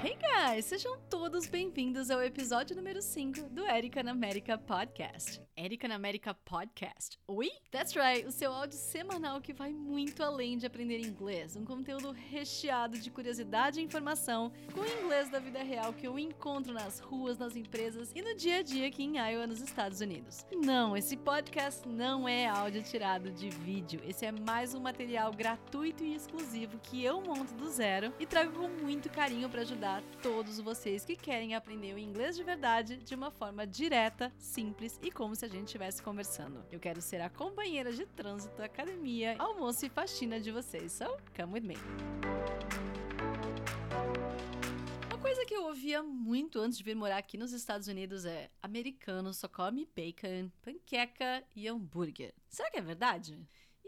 Hey guys, sejam todos bem-vindos ao episódio número 5 do Erika na América Podcast. Erika na América Podcast. Oi? That's right, o seu áudio semanal que vai muito além de aprender inglês, um conteúdo recheado de curiosidade e informação com o inglês da vida real que eu encontro nas ruas, nas empresas e no dia a dia aqui em Iowa, nos Estados Unidos. Não, esse podcast não é áudio tirado de vídeo. Esse é mais um material gratuito e exclusivo que eu monto do zero e trago com muito carinho para ajudar ajudar todos vocês que querem aprender o inglês de verdade de uma forma direta, simples e como se a gente estivesse conversando. Eu quero ser a companheira de trânsito, academia, almoço e faxina de vocês. So, come with me. Uma coisa que eu ouvia muito antes de vir morar aqui nos Estados Unidos é: americano só come bacon, panqueca e hambúrguer. Será que é verdade?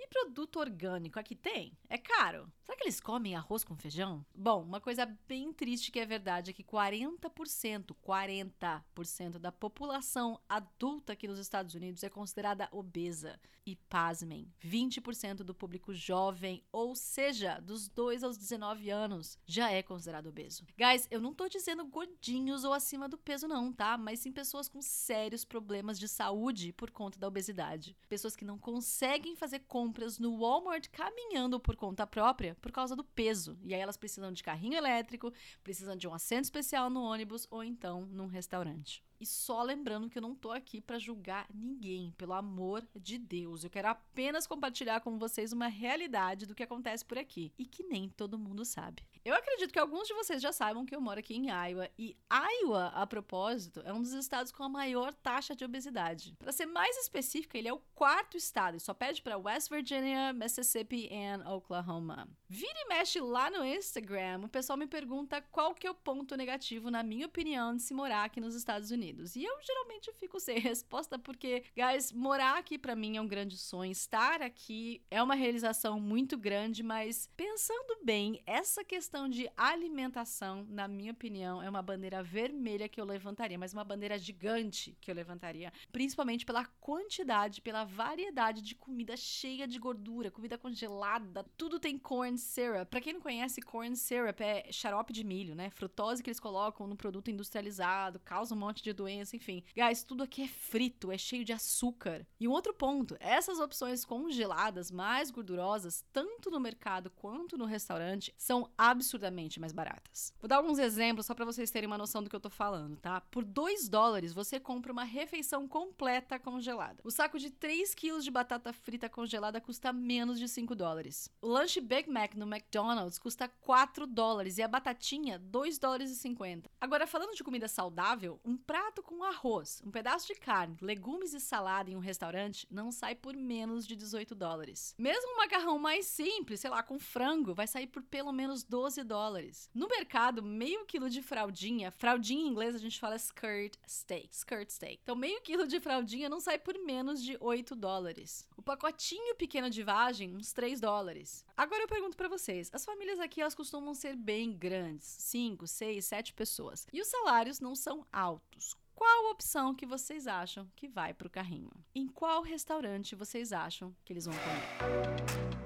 E produto orgânico aqui tem? É caro. Será que eles comem arroz com feijão? Bom, uma coisa bem triste que é verdade é que 40%, 40% da população adulta aqui nos Estados Unidos é considerada obesa. E pasmem, 20% do público jovem, ou seja, dos 2 aos 19 anos, já é considerado obeso. Guys, eu não tô dizendo gordinhos ou acima do peso não, tá? Mas sim pessoas com sérios problemas de saúde por conta da obesidade. Pessoas que não conseguem fazer compras compras no Walmart caminhando por conta própria por causa do peso. E aí elas precisam de carrinho elétrico, precisam de um assento especial no ônibus ou então num restaurante. E só lembrando que eu não tô aqui para julgar ninguém, pelo amor de Deus. Eu quero apenas compartilhar com vocês uma realidade do que acontece por aqui e que nem todo mundo sabe. Eu acredito que alguns de vocês já saibam que eu moro aqui em Iowa e Iowa, a propósito, é um dos estados com a maior taxa de obesidade. Para ser mais específica, ele é o quarto estado e só pede para West Virginia, Mississippi e Oklahoma. Vira e mexe lá no Instagram, o pessoal me pergunta qual que é o ponto negativo, na minha opinião, de se morar aqui nos Estados Unidos. Unidos. E eu geralmente fico sem resposta porque, guys, morar aqui para mim é um grande sonho, estar aqui é uma realização muito grande, mas pensando bem, essa questão de alimentação, na minha opinião, é uma bandeira vermelha que eu levantaria, mas uma bandeira gigante que eu levantaria, principalmente pela quantidade, pela variedade de comida cheia de gordura, comida congelada, tudo tem corn syrup. Para quem não conhece, corn syrup é xarope de milho, né? Frutose que eles colocam no produto industrializado, causa um monte de doença, enfim. Guys, tudo aqui é frito, é cheio de açúcar. E um outro ponto, essas opções congeladas mais gordurosas, tanto no mercado quanto no restaurante, são absurdamente mais baratas. Vou dar alguns exemplos só para vocês terem uma noção do que eu tô falando, tá? Por 2 dólares você compra uma refeição completa congelada. O saco de 3 quilos de batata frita congelada custa menos de 5 dólares. O lanche Big Mac no McDonald's custa 4 dólares e a batatinha 2 dólares e 50. Agora falando de comida saudável, um prato prato com arroz, um pedaço de carne, legumes e salada em um restaurante não sai por menos de 18 dólares. Mesmo um macarrão mais simples, sei lá, com frango, vai sair por pelo menos 12 dólares. No mercado, meio quilo de fraldinha, fraldinha em inglês a gente fala skirt steak, skirt steak. Então, meio quilo de fraldinha não sai por menos de 8 dólares. O pacotinho pequeno de vagem, uns 3 dólares. Agora eu pergunto para vocês, as famílias aqui elas costumam ser bem grandes, 5, 6, 7 pessoas. E os salários não são altos. Qual opção que vocês acham que vai para o carrinho? Em qual restaurante vocês acham que eles vão comer?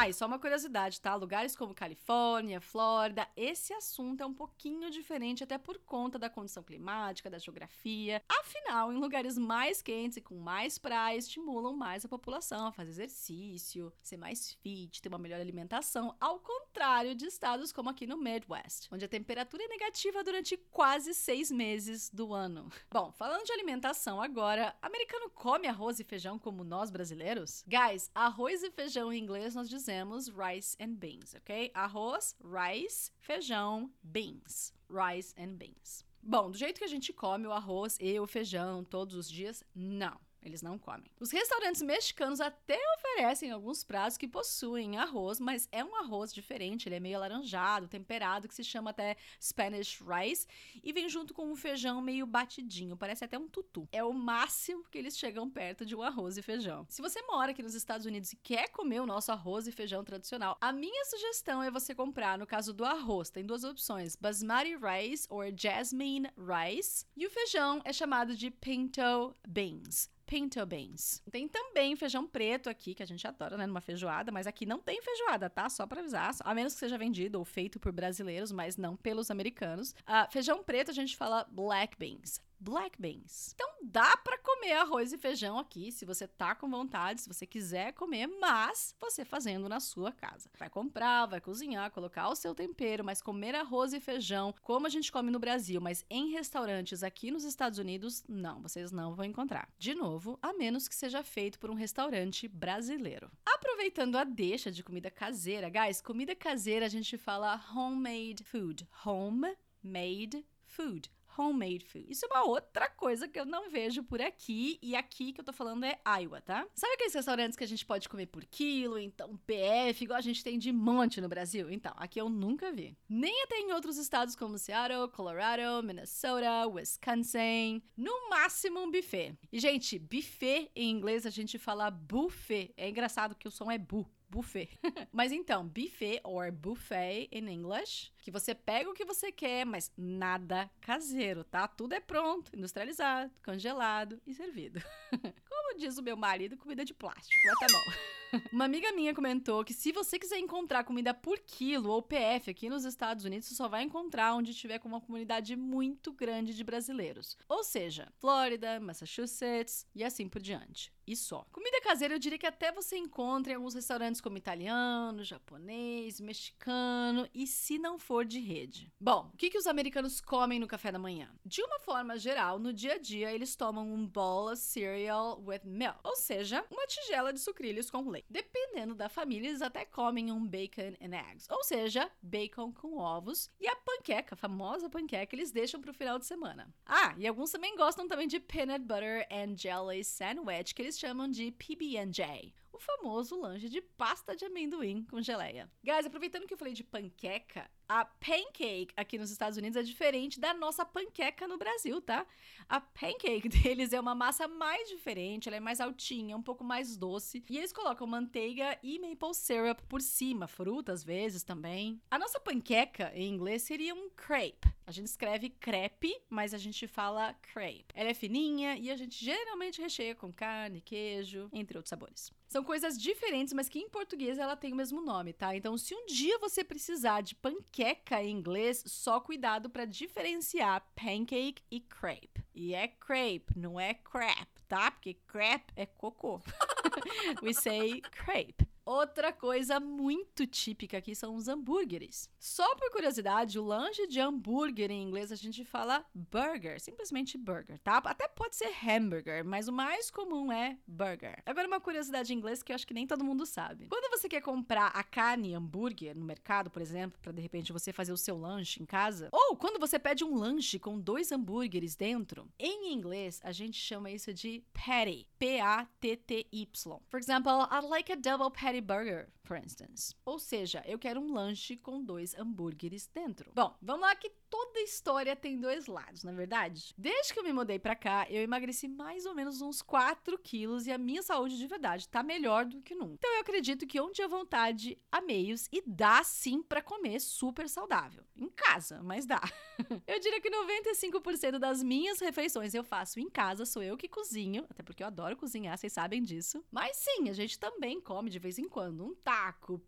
Ah, e só uma curiosidade, tá? Lugares como Califórnia, Flórida, esse assunto é um pouquinho diferente, até por conta da condição climática, da geografia. Afinal, em lugares mais quentes e com mais praias, estimulam mais a população a fazer exercício, ser mais fit, ter uma melhor alimentação, ao contrário de estados como aqui no Midwest, onde a temperatura é negativa durante quase seis meses do ano. Bom, falando de alimentação agora, americano come arroz e feijão como nós brasileiros? Guys, arroz e feijão em inglês nós dizemos rice and beans, ok? Arroz, rice, feijão, beans. Rice and beans. Bom, do jeito que a gente come o arroz e o feijão todos os dias, não. Eles não comem. Os restaurantes mexicanos até oferecem alguns pratos que possuem arroz, mas é um arroz diferente. Ele é meio alaranjado, temperado, que se chama até Spanish rice e vem junto com um feijão meio batidinho. Parece até um tutu. É o máximo que eles chegam perto de um arroz e feijão. Se você mora aqui nos Estados Unidos e quer comer o nosso arroz e feijão tradicional, a minha sugestão é você comprar, no caso do arroz, tem duas opções: basmati rice ou jasmine rice, e o feijão é chamado de pinto beans. Pinto beans. Tem também feijão preto aqui, que a gente adora, né, numa feijoada, mas aqui não tem feijoada, tá? Só pra avisar, a menos que seja vendido ou feito por brasileiros, mas não pelos americanos. Uh, feijão preto a gente fala black beans black beans. Então dá para comer arroz e feijão aqui, se você tá com vontade, se você quiser comer, mas você fazendo na sua casa. Vai comprar, vai cozinhar, colocar o seu tempero, mas comer arroz e feijão como a gente come no Brasil, mas em restaurantes aqui nos Estados Unidos, não, vocês não vão encontrar. De novo, a menos que seja feito por um restaurante brasileiro. Aproveitando a deixa de comida caseira, guys, comida caseira a gente fala homemade food. Homemade food homemade food. Isso é uma outra coisa que eu não vejo por aqui, e aqui que eu tô falando é Iowa, tá? Sabe aqueles restaurantes que a gente pode comer por quilo, então PF, igual a gente tem de monte no Brasil? Então, aqui eu nunca vi. Nem até em outros estados como Seattle, Colorado, Minnesota, Wisconsin. No máximo um buffet. E, gente, buffet em inglês a gente fala buffet. É engraçado que o som é bu buffet. mas então, buffet or buffet in English, que você pega o que você quer, mas nada caseiro, tá? Tudo é pronto, industrializado, congelado e servido. Como diz o meu marido, comida de plástico, mas tá bom. Uma amiga minha comentou que se você quiser encontrar comida por quilo ou PF aqui nos Estados Unidos, você só vai encontrar onde tiver com uma comunidade muito grande de brasileiros. Ou seja, Flórida, Massachusetts e assim por diante. E só. Comida caseira eu diria que até você encontra em alguns restaurantes como italiano, japonês, mexicano e se não for de rede. Bom, o que, que os americanos comem no café da manhã? De uma forma geral, no dia a dia, eles tomam um bowl of cereal with milk, ou seja, uma tigela de sucrilhos com leite. Dependendo da família, eles até comem um bacon and eggs, ou seja, bacon com ovos, e a panqueca, a famosa panqueca, eles deixam para o final de semana. Ah, e alguns também gostam também de peanut butter and jelly sandwich, que eles chamam de PB&J o famoso lanche de pasta de amendoim com geleia. Guys, aproveitando que eu falei de panqueca, a pancake aqui nos Estados Unidos é diferente da nossa panqueca no Brasil, tá? A pancake deles é uma massa mais diferente, ela é mais altinha, um pouco mais doce, e eles colocam manteiga e maple syrup por cima, fruta às vezes também. A nossa panqueca em inglês seria um crepe. A gente escreve crepe, mas a gente fala crepe. Ela é fininha e a gente geralmente recheia com carne, queijo, entre outros sabores. São coisas diferentes, mas que em português ela tem o mesmo nome, tá? Então, se um dia você precisar de panqueca em inglês, só cuidado para diferenciar pancake e crepe. E é crepe, não é crepe, tá? Porque crepe é cocô. We say crepe. Outra coisa muito típica aqui são os hambúrgueres. Só por curiosidade, o lanche de hambúrguer em inglês a gente fala burger, simplesmente burger, tá? Até pode ser hamburger, mas o mais comum é burger. Agora uma curiosidade em inglês que eu acho que nem todo mundo sabe. Quando você quer comprar a carne hambúrguer no mercado, por exemplo, para de repente você fazer o seu lanche em casa, ou quando você pede um lanche com dois hambúrgueres dentro, em inglês a gente chama isso de patty, P A T T Y. For example, I'd like a double patty burger, for instance. Ou seja, eu quero um lanche com dois hambúrgueres dentro. Bom, vamos lá que toda história tem dois lados, na é verdade? Desde que eu me mudei pra cá, eu emagreci mais ou menos uns 4 quilos e a minha saúde de verdade tá melhor do que nunca. Então eu acredito que onde há vontade, há meios e dá sim para comer super saudável. Em casa, mas dá. eu diria que 95% das minhas refeições eu faço em casa, sou eu que cozinho, até porque eu adoro cozinhar, vocês sabem disso. Mas sim, a gente também come de vez em quando um taco,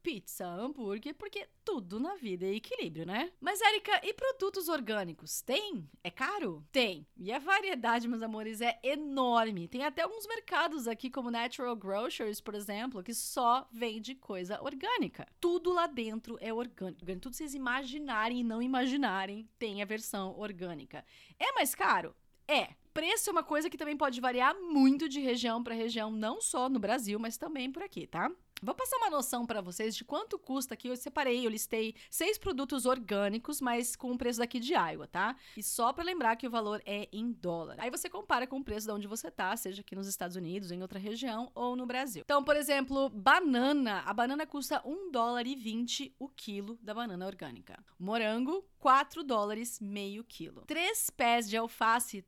pizza, hambúrguer, porque tudo na vida é equilíbrio, né? Mas, Érica, e produtos orgânicos? Tem? É caro? Tem. E a variedade, meus amores, é enorme. Tem até alguns mercados aqui, como Natural Grocers, por exemplo, que só vende coisa orgânica. Tudo lá dentro é orgânico. Tudo vocês imaginarem e não imaginarem tem a versão orgânica. É mais caro? É. Preço é uma coisa que também pode variar muito de região para região, não só no Brasil, mas também por aqui, tá? Vou passar uma noção para vocês de quanto custa aqui. Eu separei, eu listei seis produtos orgânicos, mas com o preço daqui de Iowa, tá? E só para lembrar que o valor é em dólar. Aí você compara com o preço de onde você tá, seja aqui nos Estados Unidos, em outra região ou no Brasil. Então, por exemplo, banana. A banana custa 1 dólar e 20 o quilo da banana orgânica. Morango, 4 dólares meio quilo. Três pés de alface,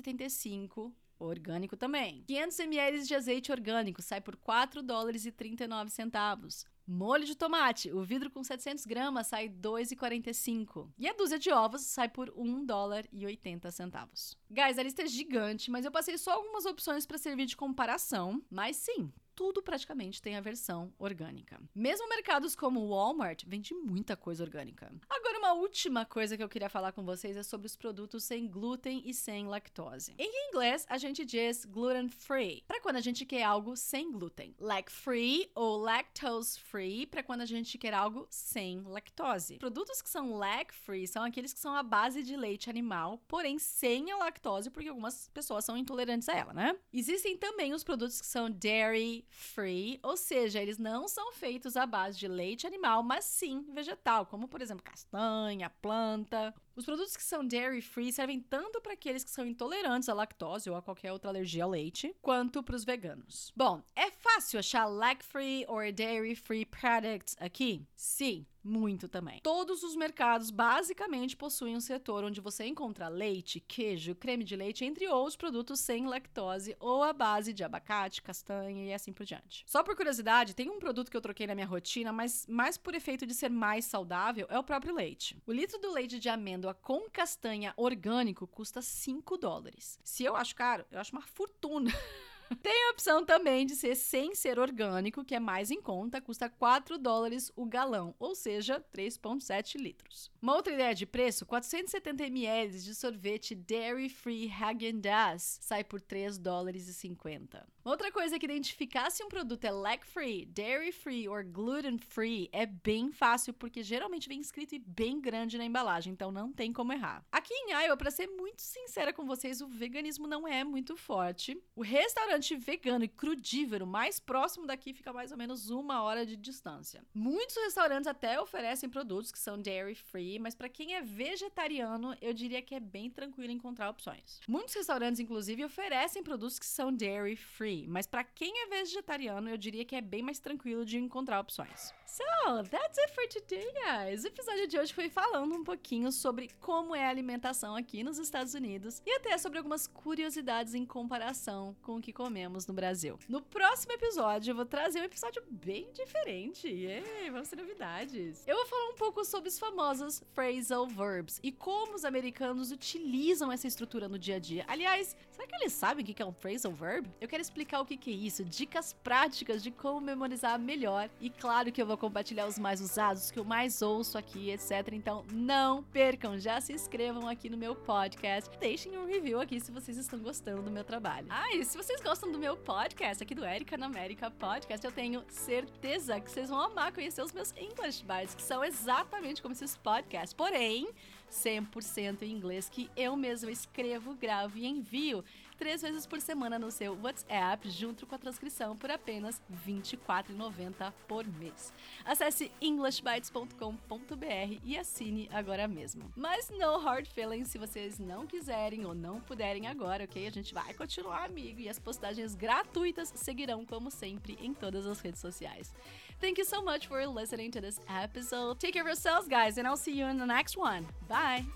2,75 orgânico também. 500 ml de azeite orgânico sai por 4 dólares e 39 centavos. Molho de tomate, o vidro com 700 gramas sai 2,45. E a dúzia de ovos sai por 1 dólar e 80 centavos. Guys, a lista é gigante, mas eu passei só algumas opções para servir de comparação. Mas sim, tudo praticamente tem a versão orgânica. Mesmo mercados como o Walmart vende muita coisa orgânica. Agora, uma última coisa que eu queria falar com vocês é sobre os produtos sem glúten e sem lactose. Em inglês, a gente diz gluten free, para quando a gente quer algo sem glúten. Lact free ou lactose free, para quando a gente quer algo sem lactose. Produtos que são lact free são aqueles que são à base de leite animal, porém sem a lactose, porque algumas pessoas são intolerantes a ela, né? Existem também os produtos que são dairy free, ou seja, eles não são feitos à base de leite animal, mas sim vegetal, como por exemplo castanha, planta. Os produtos que são dairy free servem tanto para aqueles que são intolerantes à lactose ou a qualquer outra alergia ao leite, quanto para os veganos. Bom, é fácil achar lact free ou dairy free products aqui? Sim, muito também. Todos os mercados basicamente possuem um setor onde você encontra leite, queijo, creme de leite, entre outros produtos sem lactose ou à base de abacate, castanha e assim por diante. Só por curiosidade, tem um produto que eu troquei na minha rotina, mas mais por efeito de ser mais saudável, é o próprio leite. O litro do leite de amêndoa com castanha orgânico custa 5 dólares. Se eu acho caro, eu acho uma fortuna. Tem a opção também de ser sem ser orgânico, que é mais em conta, custa 4 dólares o galão, ou seja, 3,7 litros. Uma outra ideia de preço, 470 ml de sorvete Dairy Free Häagen-Dazs sai por 3 dólares e 50. Uma outra coisa que identificar se um produto é lact free, dairy free ou gluten free é bem fácil porque geralmente vem escrito e bem grande na embalagem, então não tem como errar. Aqui em Iowa, para ser muito sincera com vocês, o veganismo não é muito forte. O restaurante vegano e crudívoro mais próximo daqui fica mais ou menos uma hora de distância. Muitos restaurantes até oferecem produtos que são dairy free, mas para quem é vegetariano, eu diria que é bem tranquilo encontrar opções. Muitos restaurantes, inclusive, oferecem produtos que são dairy free mas para quem é vegetariano, eu diria que é bem mais tranquilo de encontrar opções. So, that's it for today, guys. O episódio de hoje foi falando um pouquinho sobre como é a alimentação aqui nos Estados Unidos e até sobre algumas curiosidades em comparação com o que comemos no Brasil. No próximo episódio, eu vou trazer um episódio bem diferente. Yay, vamos ter novidades. Eu vou falar um pouco sobre os famosos phrasal verbs e como os americanos utilizam essa estrutura no dia a dia. Aliás, será que eles sabem o que é um phrasal verb? Eu quero explicar o que é isso, dicas práticas de como memorizar melhor. E claro que eu vou compartilhar os mais usados, que eu mais ouço aqui, etc. Então não percam, já se inscrevam aqui no meu podcast, deixem um review aqui se vocês estão gostando do meu trabalho. Ah, e se vocês gostam do meu podcast aqui do Erika na América Podcast, eu tenho certeza que vocês vão amar conhecer os meus English Bites, que são exatamente como esses podcasts, porém 100% em inglês que eu mesmo escrevo, gravo e envio três vezes por semana no seu WhatsApp, junto com a transcrição por apenas R$ 24,90 por mês. Acesse englishbytes.com.br e assine agora mesmo. Mas no hard feelings se vocês não quiserem ou não puderem agora, ok? A gente vai continuar amigo e as postagens gratuitas seguirão como sempre em todas as redes sociais. Thank you so much for listening to this episode. Take care of yourselves, guys, and I'll see you in the next one. Bye.